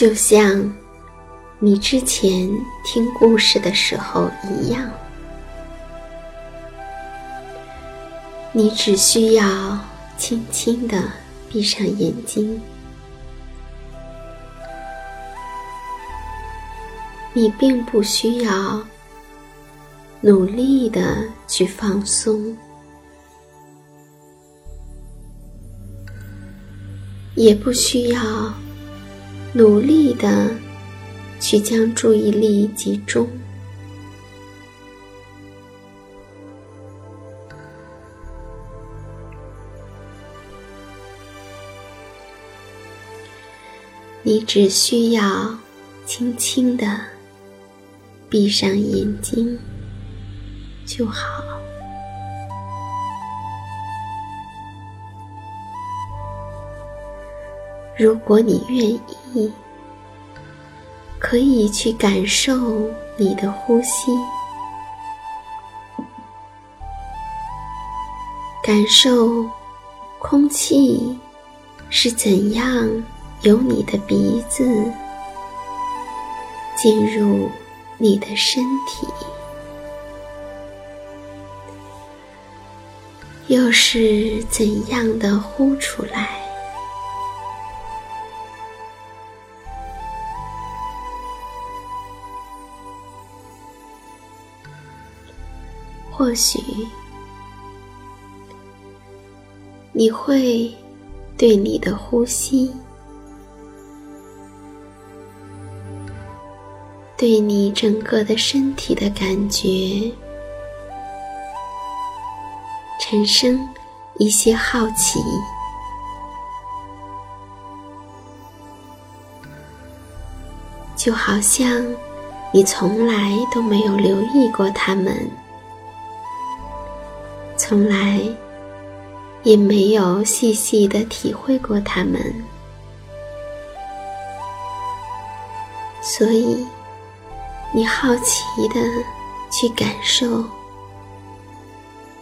就像你之前听故事的时候一样，你只需要轻轻的闭上眼睛，你并不需要努力的去放松，也不需要。努力的去将注意力集中，你只需要轻轻的闭上眼睛就好。如果你愿意，可以去感受你的呼吸，感受空气是怎样由你的鼻子进入你的身体，又是怎样的呼出来。或许你会对你的呼吸，对你整个的身体的感觉产生一些好奇，就好像你从来都没有留意过他们，从来也没有细细的体会过它们，所以你好奇的去感受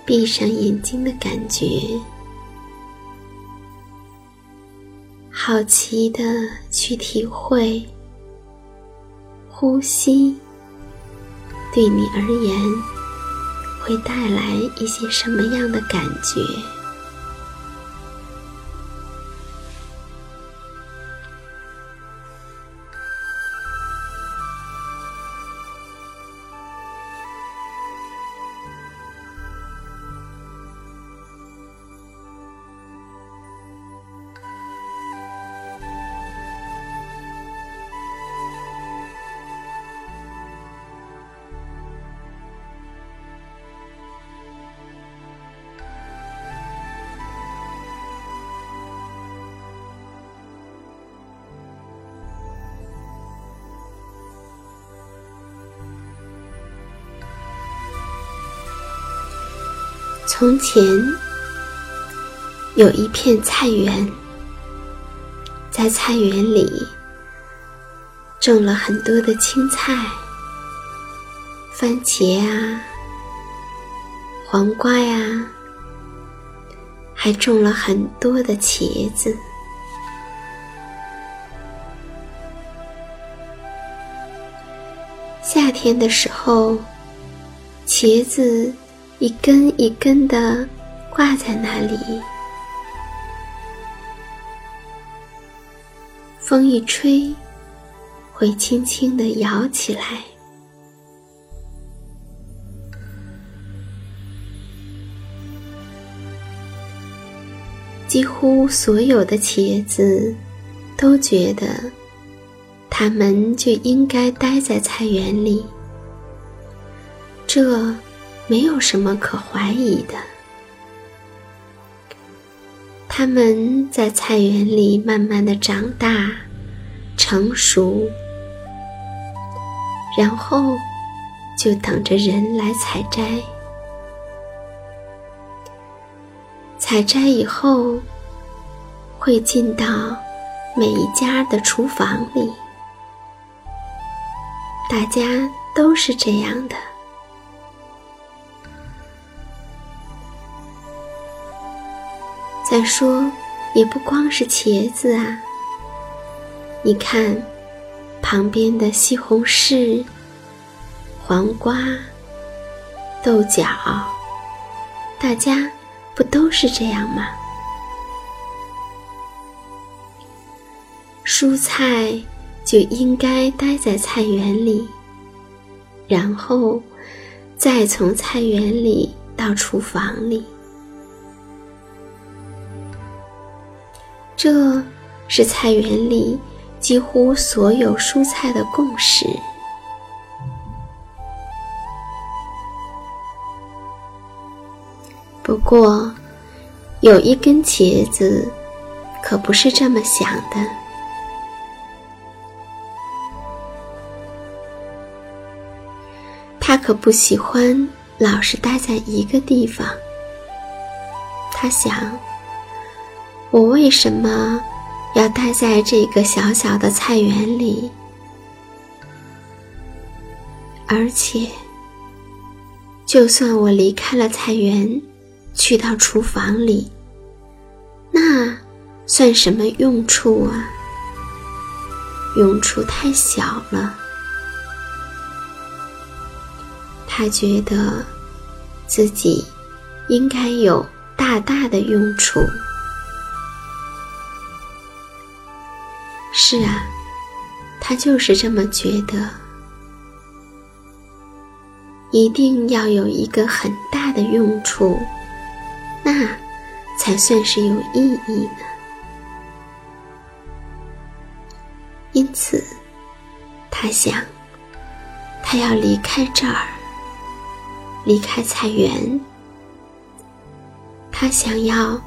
闭上眼睛的感觉，好奇的去体会。呼吸对你而言会带来一些什么样的感觉？从前有一片菜园，在菜园里种了很多的青菜、番茄啊、黄瓜呀，还种了很多的茄子。夏天的时候，茄子。一根一根的挂在那里，风一吹，会轻轻的摇起来。几乎所有的茄子都觉得，它们就应该待在菜园里。这。没有什么可怀疑的。他们在菜园里慢慢的长大、成熟，然后就等着人来采摘。采摘以后，会进到每一家的厨房里，大家都是这样的。再说，也不光是茄子啊。你看，旁边的西红柿、黄瓜、豆角，大家不都是这样吗？蔬菜就应该待在菜园里，然后再从菜园里到厨房里。这是菜园里几乎所有蔬菜的共识。不过，有一根茄子可不是这么想的。他可不喜欢老是待在一个地方。他想。我为什么要待在这个小小的菜园里？而且，就算我离开了菜园，去到厨房里，那算什么用处啊？用处太小了。他觉得自己应该有大大的用处。是啊，他就是这么觉得。一定要有一个很大的用处，那才算是有意义呢。因此，他想，他要离开这儿，离开菜园，他想要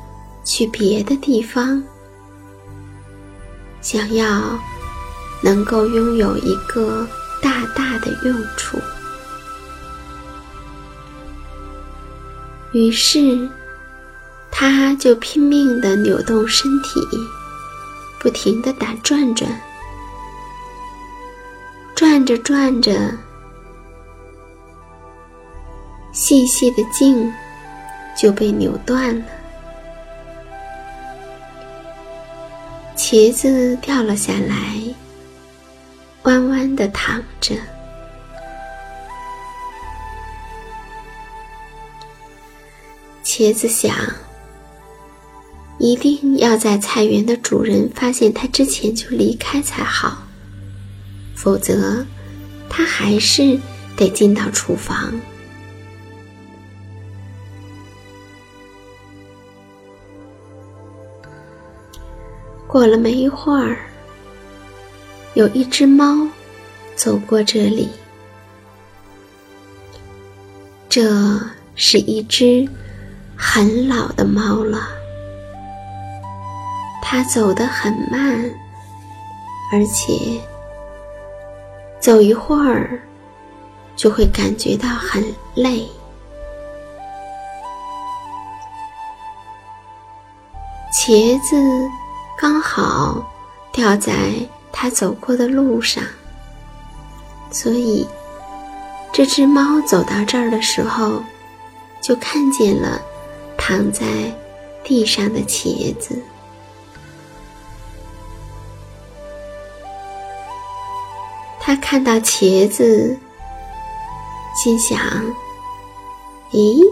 去别的地方。想要能够拥有一个大大的用处。于是，他就拼命的扭动身体，不停的打转转，转着转着，细细的茎就被扭断了。茄子掉了下来，弯弯的躺着。茄子想，一定要在菜园的主人发现它之前就离开才好，否则，它还是得进到厨房。过了没一会儿，有一只猫走过这里。这是一只很老的猫了，它走得很慢，而且走一会儿就会感觉到很累。茄子。刚好掉在他走过的路上，所以这只猫走到这儿的时候，就看见了躺在地上的茄子。他看到茄子，心想：“咦，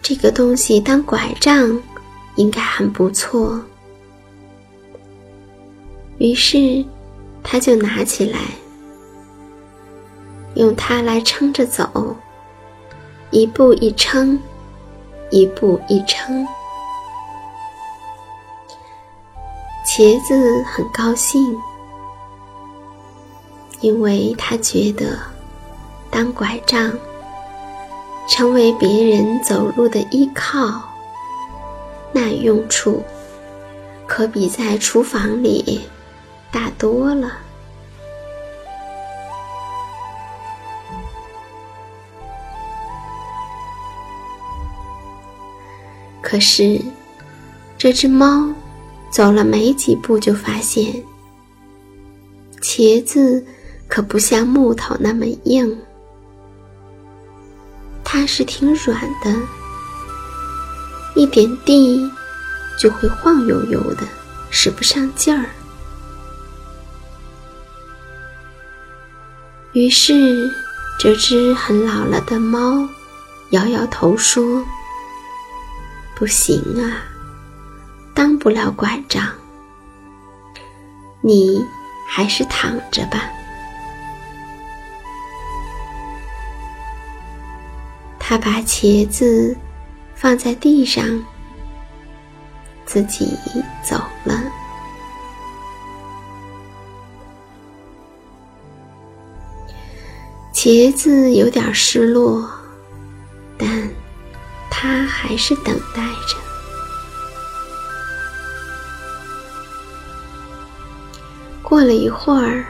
这个东西当拐杖。”应该很不错，于是他就拿起来，用它来撑着走，一步一撑，一步一撑。茄子很高兴，因为他觉得当拐杖，成为别人走路的依靠。那用处可比在厨房里大多了。可是，这只猫走了没几步，就发现茄子可不像木头那么硬，它是挺软的。一点地就会晃悠悠的，使不上劲儿。于是，这只很老了的猫摇摇头说：“不行啊，当不了拐杖。你还是躺着吧。”他把茄子。放在地上，自己走了。茄子有点失落，但他还是等待着。过了一会儿，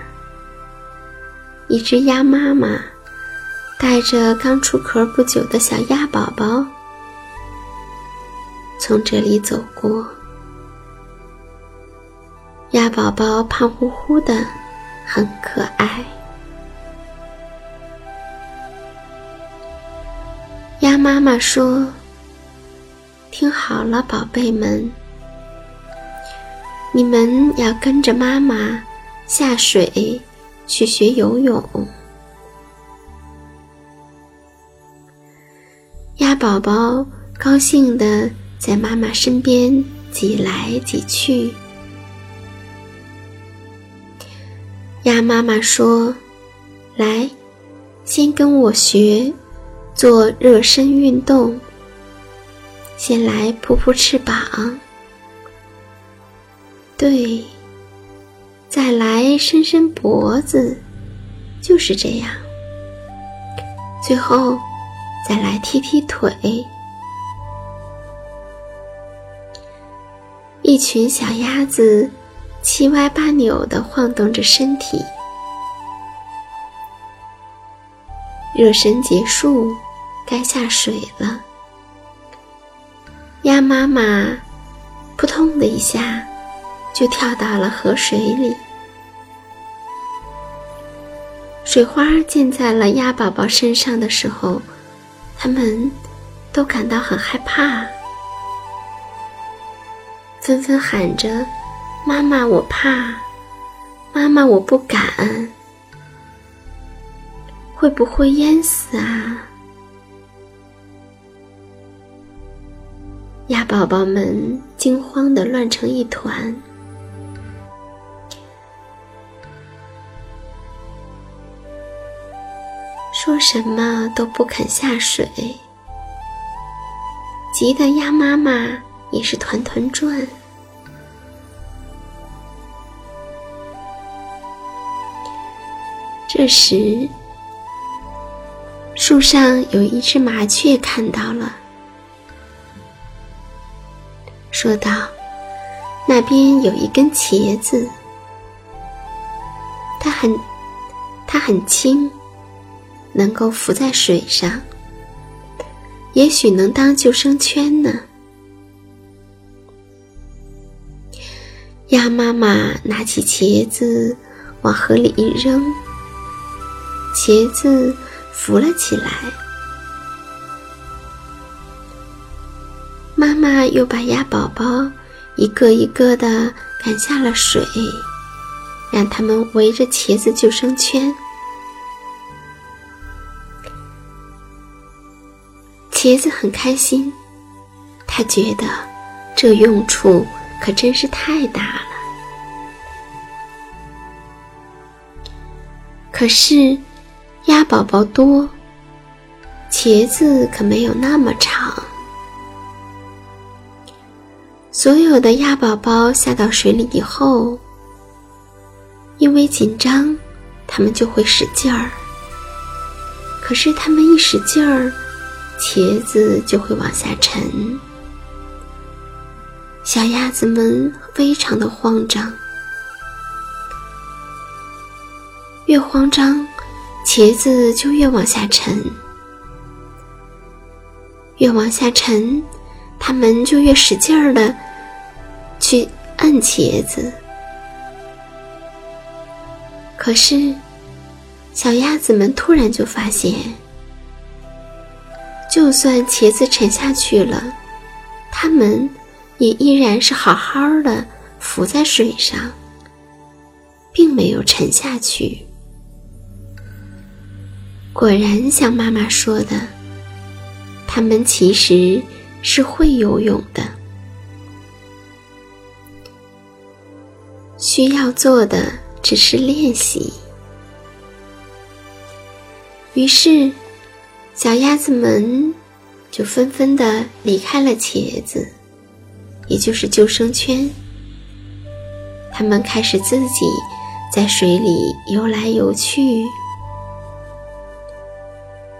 一只鸭妈妈带着刚出壳不久的小鸭宝宝。从这里走过，鸭宝宝胖乎乎的，很可爱。鸭妈妈说：“听好了，宝贝们，你们要跟着妈妈下水去学游泳。”鸭宝宝高兴的。在妈妈身边挤来挤去，鸭妈妈说：“来，先跟我学做热身运动。先来扑扑翅膀，对，再来伸伸脖子，就是这样。最后，再来踢踢腿。”一群小鸭子七歪八扭地晃动着身体。热身结束该下水了。鸭妈妈扑通的一下就跳到了河水里。水花溅在了鸭宝宝身上的时候它们都感到很害怕。纷纷喊着：“妈妈，我怕！妈妈，我不敢！会不会淹死啊？”鸭宝宝们惊慌的乱成一团。说什么都不肯下水，急得鸭妈妈也是团团转。这时，树上有一只麻雀看到了，说道：“那边有一根茄子，它很，它很轻。”能够浮在水上，也许能当救生圈呢。鸭妈妈拿起茄子往河里一扔，茄子浮了起来。妈妈又把鸭宝宝一个一个的赶下了水，让他们围着茄子救生圈。茄子很开心，他觉得这用处可真是太大了。可是鸭宝宝多，茄子可没有那么长。所有的鸭宝宝下到水里以后，因为紧张，它们就会使劲儿。可是他们一使劲儿，茄子就会往下沉，小鸭子们非常的慌张。越慌张，茄子就越往下沉，越往下沉，它们就越使劲儿的去摁茄子。可是，小鸭子们突然就发现。就算茄子沉下去了，它们也依然是好好的浮在水上，并没有沉下去。果然像妈妈说的，它们其实是会游泳的。需要做的只是练习。于是。小鸭子们就纷纷的离开了茄子，也就是救生圈。它们开始自己在水里游来游去，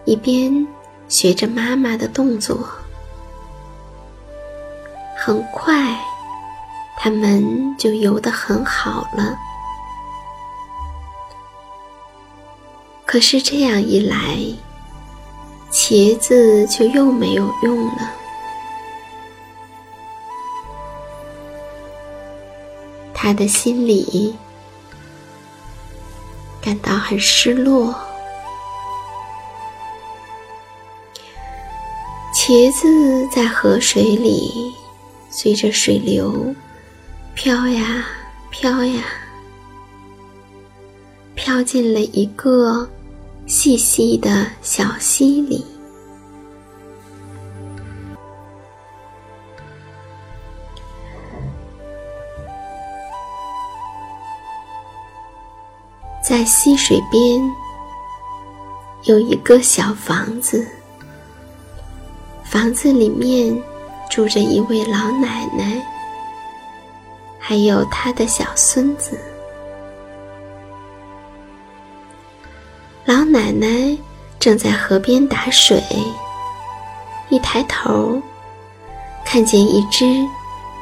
一边学着妈妈的动作。很快，它们就游得很好了。可是这样一来，茄子就又没有用了，他的心里感到很失落。茄子在河水里随着水流飘呀飘呀，飘进了一个。细细的小溪里，在溪水边有一个小房子，房子里面住着一位老奶奶，还有她的小孙子。老奶奶正在河边打水，一抬头，看见一只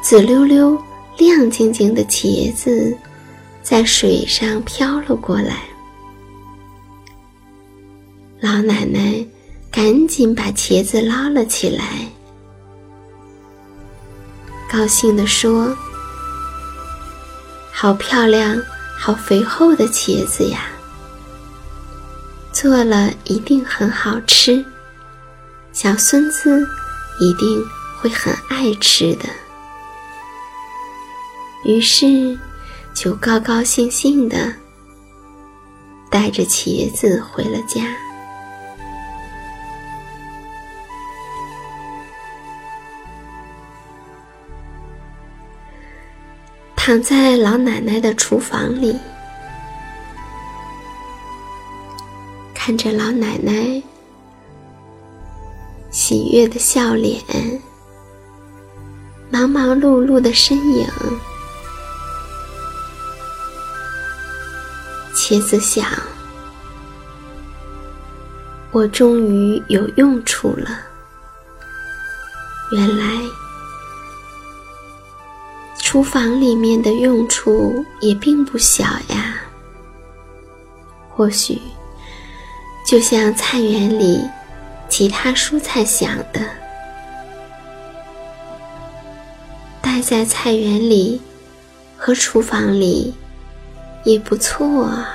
紫溜溜、亮晶晶的茄子在水上飘了过来。老奶奶赶紧把茄子捞了起来，高兴地说：“好漂亮，好肥厚的茄子呀！做了一定很好吃，小孙子一定会很爱吃的。”于是，就高高兴兴的带着茄子回了家。躺在老奶奶的厨房里，看着老奶奶喜悦的笑脸，忙忙碌碌的身影。茄子想：“我终于有用处了。原来厨房里面的用处也并不小呀。或许就像菜园里其他蔬菜想的，待在菜园里和厨房里。”也不错啊。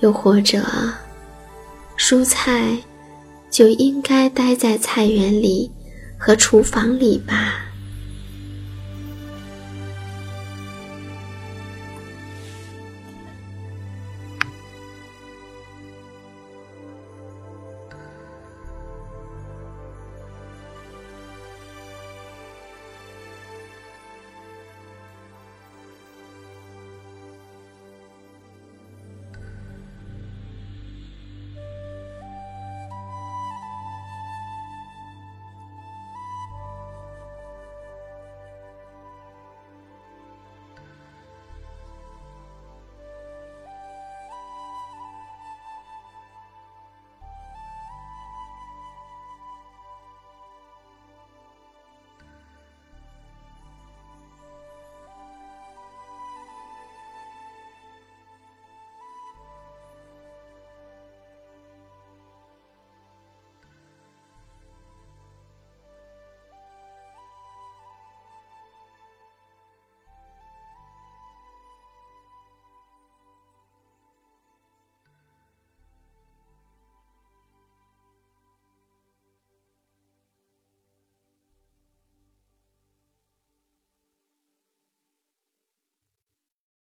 又或者，蔬菜就应该待在菜园里和厨房里吧。